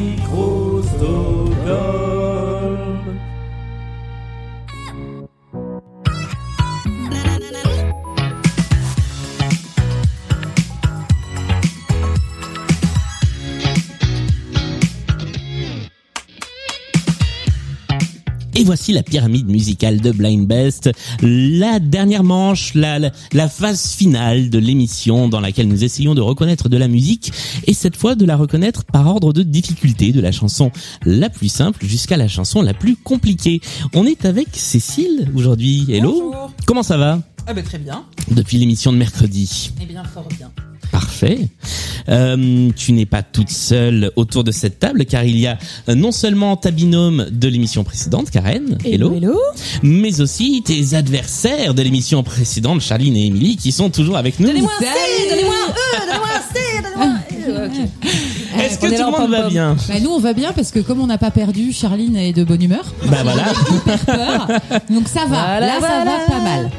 Micro-Stockholm. Voici la pyramide musicale de Blind Best, la dernière manche, la, la, la phase finale de l'émission dans laquelle nous essayons de reconnaître de la musique et cette fois de la reconnaître par ordre de difficulté, de la chanson la plus simple jusqu'à la chanson la plus compliquée. On est avec Cécile aujourd'hui. Hello. Bonjour. Comment ça va? Ah ben très bien. depuis l'émission de mercredi Eh bien, fort bien. Parfait. Euh, tu n'es pas toute seule autour de cette table car il y a euh, non seulement ta binôme de l'émission précédente, Karen, hello, mais aussi tes adversaires de l'émission précédente, Charline et Émilie, qui sont toujours avec nous. Donnez-moi un C, donnez-moi un E, donnez-moi un C, donnez-moi un E. Que est tout le monde va bien Bah nous on va bien parce que comme on n'a pas perdu, Charline est de bonne humeur. Bah voilà. Peur. Donc ça va. Voilà, Là ça va pas mal.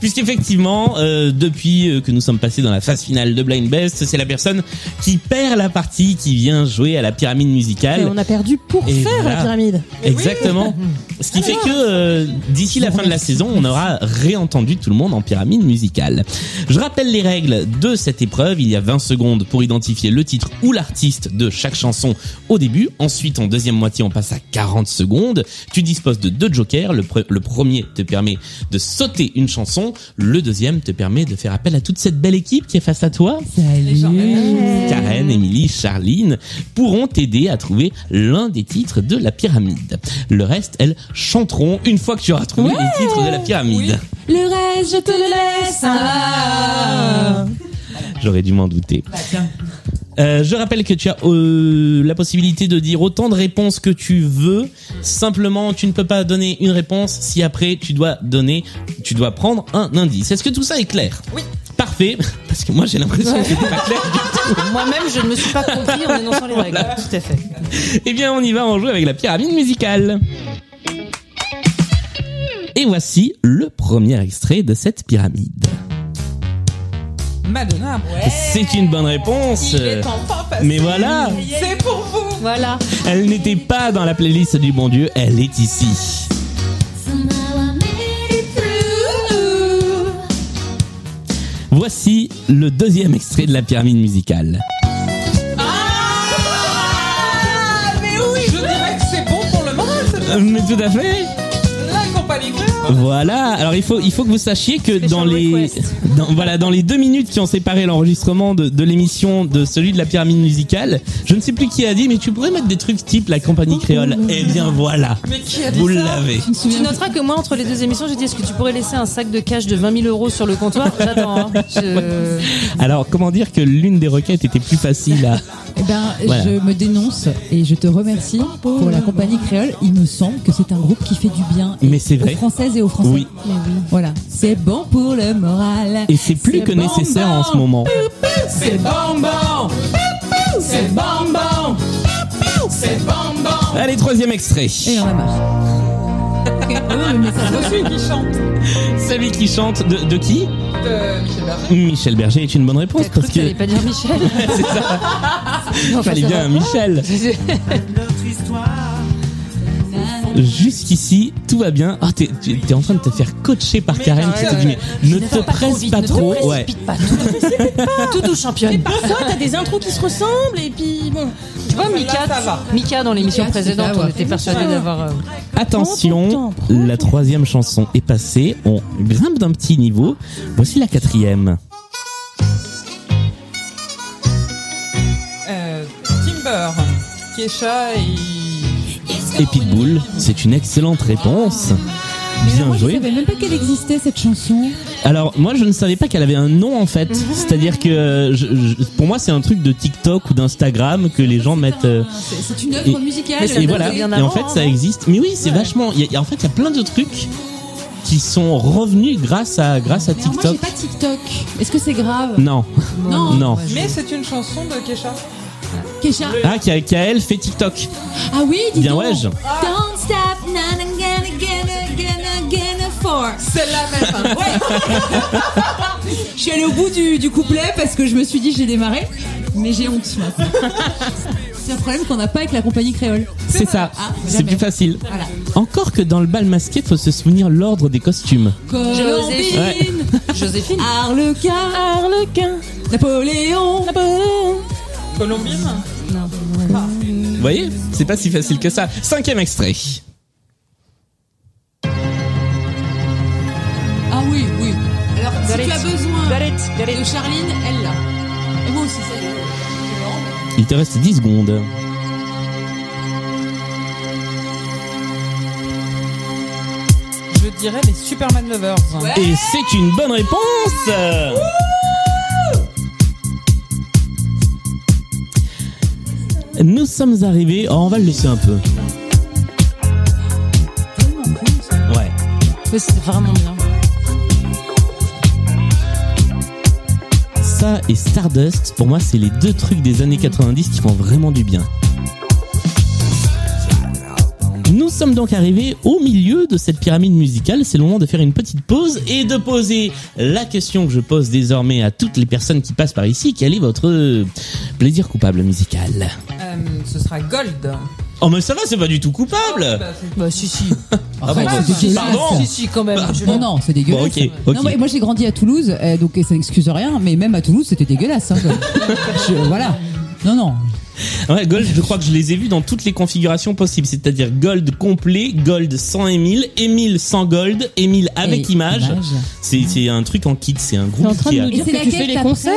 Puisqu'effectivement, euh, depuis euh, que nous sommes passés dans la phase finale de Blind Best, c'est la personne qui perd la partie qui vient jouer à la pyramide musicale. Et on a perdu pour Et faire voilà. la pyramide. Exactement. Ce qui fait que euh, d'ici la fin de la saison, on aura réentendu tout le monde en pyramide musicale. Je rappelle les règles de cette épreuve. Il y a 20 secondes pour identifier le titre ou l'artiste de chaque chanson au début. Ensuite, en deuxième moitié, on passe à 40 secondes. Tu disposes de deux jokers. Le, pre- le premier te permet de sauter une chanson. Le deuxième te permet de faire appel à toute cette belle équipe qui est face à toi. Salut. Karen, Émilie, Charline pourront t'aider à trouver l'un des titres de la pyramide. Le reste, elles chanteront une fois que tu auras trouvé les titres de la pyramide. Le reste je te le laisse. Ah. J'aurais dû m'en douter. Euh, je rappelle que tu as euh, la possibilité de dire autant de réponses que tu veux. Simplement, tu ne peux pas donner une réponse si après tu dois donner, tu dois prendre un indice. Est-ce que tout ça est clair? Oui. Parfait, parce que moi j'ai l'impression que c'était pas clair du tout. Moi-même, je ne me suis pas compris en énonçant les règles. Tout à fait. Eh bien, on y va, on joue avec la pyramide musicale. Et voici le premier extrait de cette pyramide. Madonna. C'est une bonne réponse. Il est. Mais voilà, C'est pour vous. Voilà. elle n'était pas dans la playlist du bon Dieu, elle est ici. Voici le deuxième extrait de la pyramide musicale. Ah, mais oui. Je dirais que c'est bon pour le moral, Euh, Mais tout à fait. Voilà. Alors il faut il faut que vous sachiez que dans les dans, voilà dans les deux minutes qui ont séparé l'enregistrement de, de l'émission de celui de la pyramide musicale, je ne sais plus qui a dit, mais tu pourrais mettre des trucs type la compagnie créole. Eh bien voilà. Mais qui a dit Vous l'avez. Tu noteras que moi, entre les deux émissions, j'ai dit est-ce que tu pourrais laisser un sac de cash de 20 000 euros sur le comptoir? J'attends. hein. Je- Alors comment dire que l'une des requêtes était plus facile à ben Voilà. je me dénonce et je te remercie pour la compagnie créole. Il me semble que c'est un groupe qui fait du bien. et Mais c'est vrai. Aux Françaises et aux Français. Oui. Voilà. C'est bon pour le moral. et c'est plus C'est que bon, nécessaire bon. en ce moment. C'est bonbon. C'est bonbon. C'est bonbon. Allez troisième extrait. Et en a marre. Ah va. Celui qui chante Celui qui chante de, de qui? De Michel Berger. Michel Berger est une bonne réponse parce que pas dire Michel c'est ça. Non, Fallait bien un Michel. Jusqu'ici, tout va bien. Ah, t'es, t'es en train de te faire coacher par Karen qui te dit mais ne te va pas trop presse pas ne te trop. Ouais. précipite pas. Tout, tout doux, championne. Parfois, t'as des intros qui se ressemblent et puis bon. Tu vois, Mika. Mika dans l'émission précédente, on était persuadés d'avoir. euh, Attention, la troisième chanson est passée. On grimpe d'un petit niveau. Voici la quatrième. Kesha et... Et Pitbull, c'est une excellente réponse. Bien moi, je joué. savais même pas qu'elle existait cette chanson. Alors moi je ne savais pas qu'elle avait un nom en fait. C'est-à-dire que je- je- pour moi c'est un truc de TikTok ou d'Instagram que les gens mettent. euh, C'est une œuvre musicale. Et voilà. Et en fait ça hein. existe. Mais oui c'est vachement. il y a- il y a- en fait il y a plein de trucs qui sont revenus grâce à grâce à Mais alors, moi, j'ai TikTok. pas TikTok. Est-ce que c'est grave? Non Non. non. Mais c'est une chanson de Kesha. Kesha. Ah qui a, qui elle fait TikTok. Ah oui, dis Bien donc. ouais. je- Don't stop, na, gonna, gonna, gonna, gonna for. C'est la même. Ouais. je suis allée au bout du, du couplet parce que je me suis dit j'ai démarré, mais j'ai honte maintenant. C'est un problème qu'on n'a pas avec la compagnie créole. C'est ça. Ah, C'est plus facile. Voilà. Encore que dans le bal masqué, faut se souvenir l'ordre des costumes. Joséphine. Ouais. Joséphine. Arlequin, Harlequin. Napoléon. Napoléon. Colombine. Vous voyez C'est pas si facile que ça. Cinquième extrait. Ah oui, oui. Alors, si tu it. as besoin it, it. de Charline, elle l'a. Et moi aussi, c'est Il te reste 10 secondes. Je dirais les Superman Lovers. Et c'est une bonne réponse Nous sommes arrivés... Oh, on va le laisser un peu. Ouais. C'est vraiment bien. Ça et Stardust, pour moi, c'est les deux trucs des années 90 qui font vraiment du bien. Nous sommes donc arrivés au milieu de cette pyramide musicale. C'est le moment de faire une petite pause et de poser la question que je pose désormais à toutes les personnes qui passent par ici. Quel est votre plaisir coupable musical? Ce sera Gold. Oh mais ça va, c'est pas du tout coupable Bah si si. Ah bon, Arrête, bah, c'est dégueulasse. pardon Si si quand même. Je Non, non, c'est dégueulasse. Bon, ok, ok. Non, mais moi j'ai grandi à Toulouse, euh, donc ça n'excuse rien, mais même à Toulouse c'était dégueulasse. Hein. Je- voilà. Non, non. Ouais, Gold, je crois que je les ai vus dans toutes les configurations possibles, c'est-à-dire Gold complet, Gold sans Emile, Emile sans Gold, Emile avec Et image. image. C'est c'est un truc en kit, c'est un T'es en groupe train qui de a... nous dire que tu fais les concerts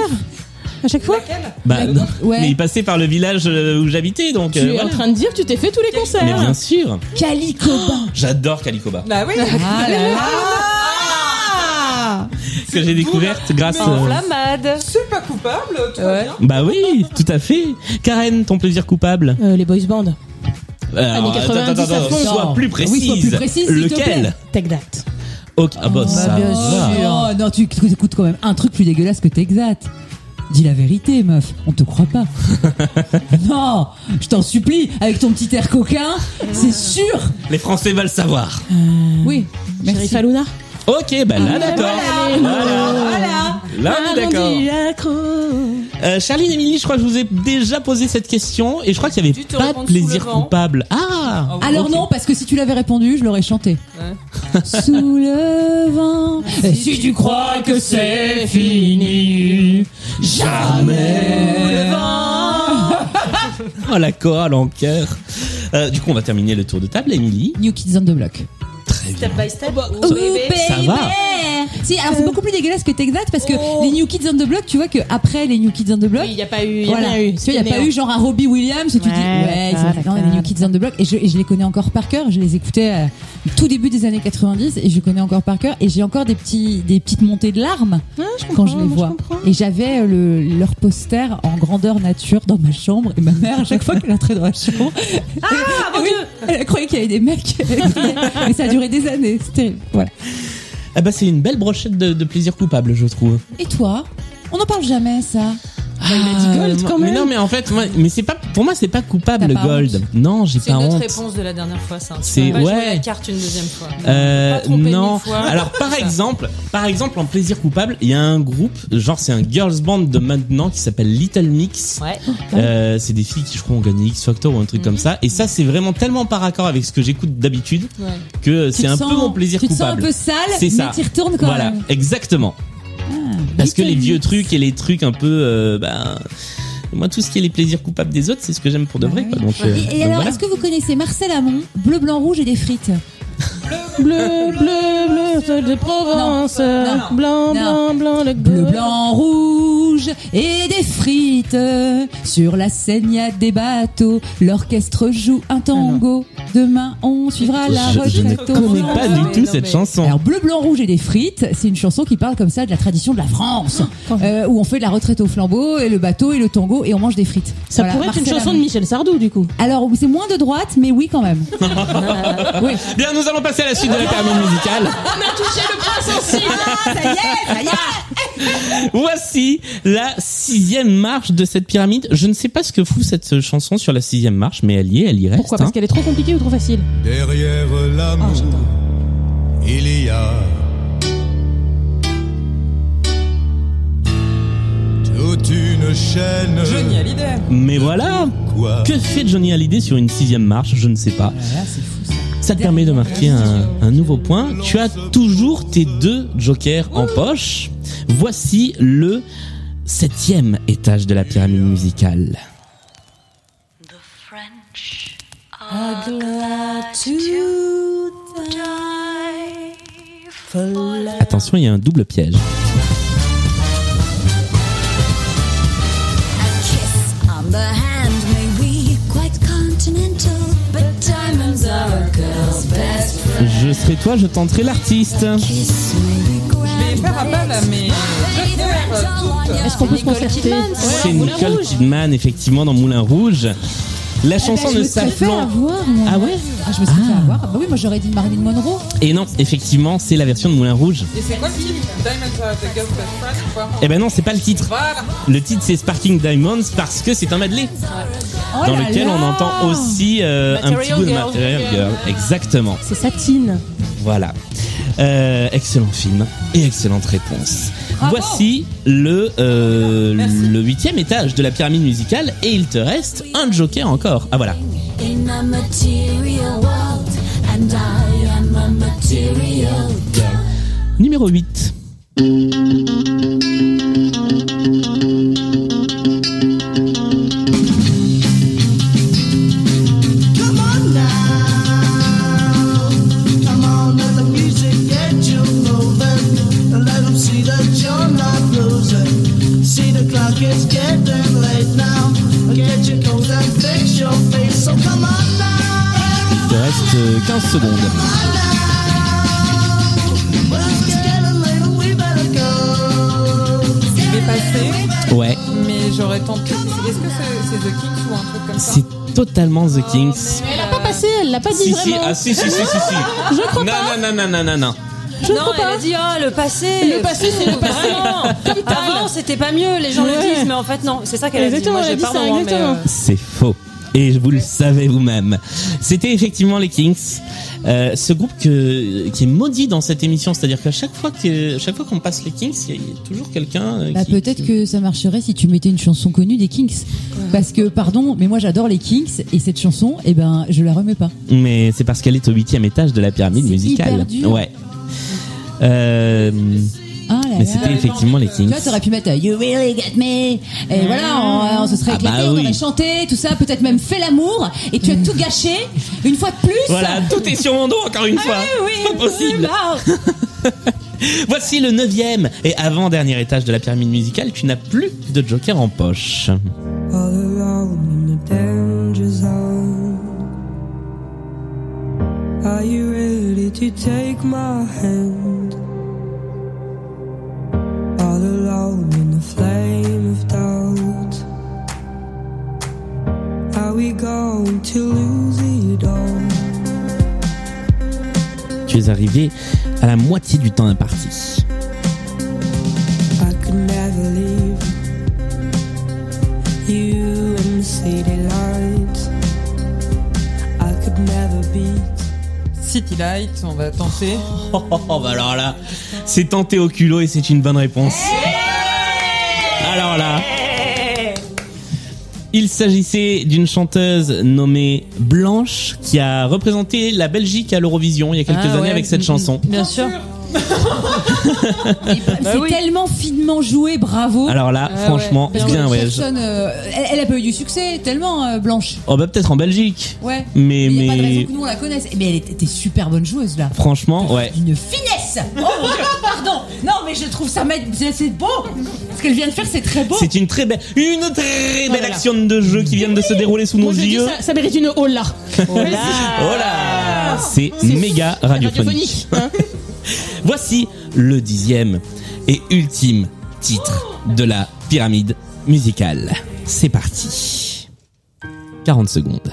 à chaque fois Bah, non. Ouais. mais il passait par le village euh, où j'habitais, donc. Tu euh, es voilà. en train de dire que tu t'es fait tous les Mais concerts. bien sûr, Calicoba. j'adore Calicoba. Bah oui. Ah là là. que j'ai découverte grâce. euh, Enflammade. C'est pas coupable, tout Ouais. bien. Bah oui, tout à fait. Karen, ton plaisir coupable. Euh, les boys band. Alors, 90 à fond. sois Non. plus Oui, précise. sois plus précise, Lequel. Take that. Ok, ah bah, ça bien va. sûr. Oh, non, tu écoutes quand même un truc plus dégueulasse que Texat. Dis la vérité, meuf. On te croit pas. non, je t'en supplie, avec ton petit air coquin, c'est sûr. Les Français veulent savoir. Oui, merci. Sheriff Aluna. Ok, bah là d'accord. Voilà. Là on est d'accord. Euh, Charline et Émilie, je crois que je vous ai déjà posé cette question et je crois qu'il n'y avait Tu te pas de sous plaisir le vent. coupable. Ah Alors ok. non, parce que si tu l'avais répondu, je l'aurais chanté. Sous le vent. Et si tu crois que c'est fini, jamais. Oh la chorale en cœur. Euh, du coup, on va terminer le tour de table, Émilie. New Kids on the Block. Très bien. Step by step. Oh, Oh, bébé. Ça va. Si, alors c'est beaucoup plus dégueulasse que Texat parce que Oh. les New Kids on the Block, tu vois que après les New Kids on the Block, Oui, il n'y a pas eu. Il a Voilà. rien eu. Tu vois, il n'y a pas eu genre un Robbie Williams où tu Ouais, dis ouais, c'est même les New Kids on the Block et je, et je les connais encore par cœur. Je les écoutais euh, tout début des années 90 et je connais encore par cœur et j'ai encore des petits des petites montées de larmes Ah, je quand je les vois. Et j'avais euh, le, leur poster en grandeur nature dans ma chambre et ma mère à chaque fois qu'elle entrait dans la chambre, ah, elle croyait qu'il y avait des mecs. Mais ça a duré des années. C'était terrible. Voilà. Ah bah c'est une belle brochette de, de plaisir coupable, je trouve. Et toi? On n'en parle jamais ça. Il a dit Gold, moi- quand Mais même. non, mais en fait, moi, mais c'est pas pour moi, c'est pas coupable T'as pas Gold. honte Non, j'ai C'est pas honte. réponse de la dernière fois, ça. C'est- On va jouer ouais. la carte une deuxième fois. Euh, Pas tromper non. mille fois. Alors par exemple, par exemple en plaisir coupable, il y a un groupe, genre c'est un girls band de maintenant qui s'appelle Little Mix. Ouais. Euh, c'est des filles qui je crois ont gagné X Factor ou un truc comme ça. Et ça c'est vraiment tellement par accord avec ce que j'écoute d'habitude Ouais. que Tu c'est te un sens- peu mon plaisir Tu te sens un peu sale, C'est mais t'y retournes quand voilà, même. exactement. Parce que les vieux trucs et les trucs un peu, euh, ben, moi tout ce qui est les plaisirs coupables des autres, c'est ce que j'aime pour de vrai. Ouais. Quoi. Donc, euh, Et, et donc alors, voilà. est-ce que vous connaissez Marcel Amont, bleu, blanc, rouge et des frites Bleu, bleu, bleu, c'est de Provence. Non. Blanc, Non. blanc, blanc, le Bleu, blanc, rouge et des frites. Sur la scène, y a des bateaux. L'orchestre joue un tango. Demain, on suivra la je, je ne connais pas du tout non, cette mais- chanson. Alors bleu, blanc, rouge et des frites, c'est une chanson qui parle comme ça de la tradition de la France, euh, où on fait de la retraite au flambeau et le bateau et le tango et on mange des frites. Ça Voilà, pourrait être une chanson de. Michel Sardou, du coup. Alors c'est moins de droite, mais oui quand même. oui. Bien, nous allons passer à la suite de la pyramide musicale. On a touché le point sensible. Ah, ça y est, ça y est. Voici la sixième marche de cette pyramide. Je ne sais pas ce que fout cette chanson sur la sixième marche, mais elle y est, elle y reste. Pourquoi Parce hein. qu'elle est trop compliquée ou trop facile Derrière l'amour, il y a toute une chaîne. Johnny Hallyday. Mais voilà Quoi Que fait Johnny Hallyday sur une sixième marche? Je ne sais pas. C'est fou ça. Ça te permet de marquer un, un nouveau point. Tu as toujours tes deux jokers en poche. Voici le septième étage de la pyramide musicale. Attention, il y a un double piège. a. Je serai toi, je tenterai l'artiste. Je vais faire appel à mes. Est-ce qu'on peut se concerter C'est Nicole Kidman, effectivement, dans Moulin Rouge. La chanson Eh ben, je ne avoir, moi. Ah ouais Ah, je me suis fait avoir. Ah bah oui, moi j'aurais dit Marilyn Monroe. Et non, effectivement, c'est la version de Moulin Rouge. Et c'est quoi le titre Diamonds are the girl's best friend Eh ben non, c'est pas le titre. Voilà. Le titre c'est Sparking Diamonds parce que c'est un medley Oh dans lequel là on entend aussi euh, un petit Material bout de Girl. Material Girl. Exactement. C'est Satine. Voilà. Euh, excellent film et excellente réponse. Voici le, euh, le huitième étage de la pyramide musicale et il te reste un joker encore. Ah voilà. Numéro 8. J'aurais tenté. Est-ce que c'est The Kings ou un truc comme ça c'est totalement The Kings. Elle a pas passé, elle l'a pas dit Si si, vraiment. ah si si si si si. Je crois non, pas. non non non non non non. Je non, elle pas. a dit ah le passé. Le passé, c'est le passé. Avant c'était pas mieux, les gens Ouais. le disent, mais en fait non, c'est ça qu'elle a dit. Moi j'ai mais, exactement. euh, C'est faux. Et vous le savez vous-même. C'était effectivement les Kings. Euh, ce groupe que, qui est maudit dans cette émission, c'est-à-dire qu'à chaque fois que chaque fois qu'on passe les Kings, il y, a- il y a toujours quelqu'un. euh, Bah, qui- peut-être que ça marcherait si tu mettais une chanson connue des Kings. Parce que, pardon, mais moi j'adore les Kings et cette chanson, eh ben, je la remets pas. Mais c'est parce qu'elle est au huitième étage de la pyramide C'est musicale. hyper dur. Ouais. Euh, là mais c'était effectivement les Tu Kings. vois, t'aurais pu mettre euh, You Really Get Me. Et voilà, on, on se serait Ah éclaté, bah on oui. aurait chanté, tout ça, peut-être même fait l'amour. Et tu as tout gâché, une fois de plus. Voilà, tout est sur mon dos encore une fois. Ah oui, Pas possible. oui, Voici le neuvième et avant-dernier étage de la pyramide musicale. Tu n'as plus de joker en poche. All alone in the danger zone. Are you ready to take my hand? Arrivé à la moitié du temps imparti. City lights. I could never beat. City Light, on va tenter. Oh, oh, oh, bah alors là, c'est tenté au culot et c'est une bonne réponse. Alors là, il s'agissait d'une chanteuse nommée Blanche qui a représenté la Belgique à l'Eurovision il y a quelques Ah années ouais. avec cette Mm, chanson. Bien sûr. c'est oui. tellement finement joué, bravo. Alors là, Ah franchement, que bien ouais. euh, elle, elle a pas eu du succès, tellement euh, blanche. Oh bah peut-être en Belgique. Ouais. Mais y a pas de raison mais que nous on la connaisse. Mais elle était, super bonne joueuse là. franchement, ouais. D'une finesse. Oh mon Dieu, pardon. Non mais je trouve ça c'est c'est beau. Ce qu'elle vient de faire c'est très beau. C'est une très belle, une très belle Voilà. action de jeu qui vient de se dérouler sous Moi, nos yeux. ça, ça mérite une hola. Oh là, c'est méga radiophonique. Radiophonique. hein. Voici le dixième et ultime titre de la pyramide musicale. C'est parti. 40 secondes.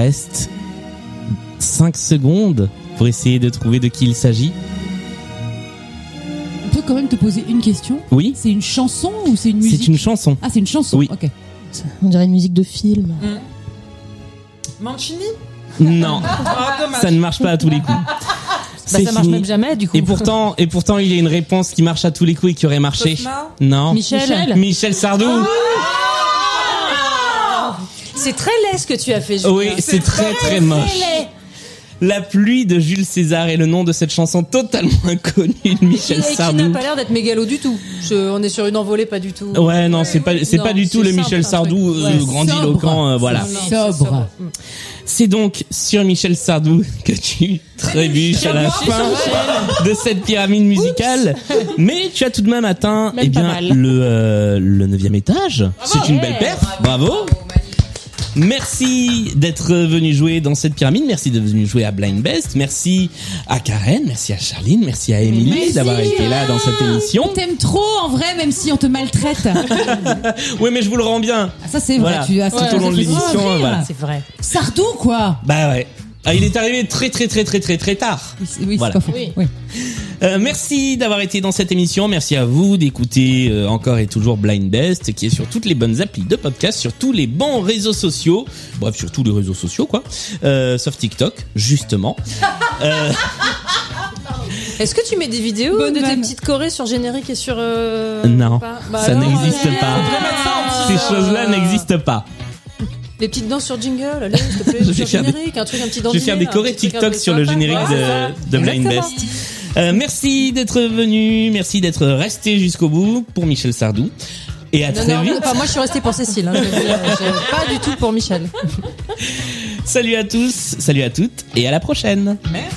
Reste 5 secondes pour essayer de trouver de qui il s'agit. On peut quand même te poser une question. Oui, C'est une chanson ou c'est une musique c'est une chanson. Ah, c'est une chanson. Oui. Ok. On dirait une musique de film. Mancini Non, Ah, dommage. ça ne marche pas à tous les coups. Bah, C'est ça marche fini. même jamais, du coup. Et pourtant, et pourtant, il y a une réponse qui marche à tous les coups et qui aurait marché. Cosma Non. Michel, Michel Sardou. C'est très laid ce que tu as fait, Julien. Oui, c'est très très moche. La pluie de Jules César est le nom de cette chanson totalement inconnue de Michel Et qui n'a Sardou. pas l'air d'être mégalo du tout. Je- on est sur une envolée, pas du tout. Ouais, non, c'est pas, c'est Non, pas du tout le simple, Michel un Sardou truc. euh, Ouais, grandiloquent, euh, voilà. Non, c'est Sobre. C'est donc sur Michel Sardou que tu trébuches à la fin de cette pyramide musicale. Mais tu as tout de même atteint, Même eh pas bien, mal. le, euh, le neuvième étage. C'est une belle perf. Bravo. Merci d'être venu jouer dans cette pyramide. Merci d'être venu jouer à Blind Best. Merci à Karen. Merci à Charline. Merci à Émilie d'avoir été là dans cette émission. On t'aime trop en vrai, même si on te maltraite. Oui, mais je vous le rends bien. Ah, ça c'est vrai. Tu as Tout au long de l'émission, voilà. C'est vrai. Sardou quoi. Bah ouais. Ah, il est arrivé très très très très très très tard. Oui, Voilà. pas faux. Oui. Oui. Euh, merci d'avoir été dans cette émission. Merci à vous d'écouter euh, encore et toujours Blind Best, qui est sur toutes les bonnes applis de podcast, sur tous les bons réseaux sociaux. Bref, sur tous les réseaux sociaux, quoi. Euh, sauf TikTok, justement. Euh, Est-ce que tu mets des vidéos Bonne de tes petites chorés sur générique et sur... euh, Non, Bah ça alors, n'existe pas. Ces choses-là n'existent pas. Les petites danses sur jingle, allez, s'il te plaît, Je vais sur faire des- générique, un truc, un petit Je vais faire des chorés TikTok sur le générique Voilà. de, de Blind. Best. Euh, merci d'être venu, merci d'être resté jusqu'au bout pour Michel Sardou. Et à Non, très non, vite. enfin, moi je suis restée pour Cécile, hein, je j'ai pas du tout pour Michel. Salut à tous, salut à toutes et à la prochaine. Merci.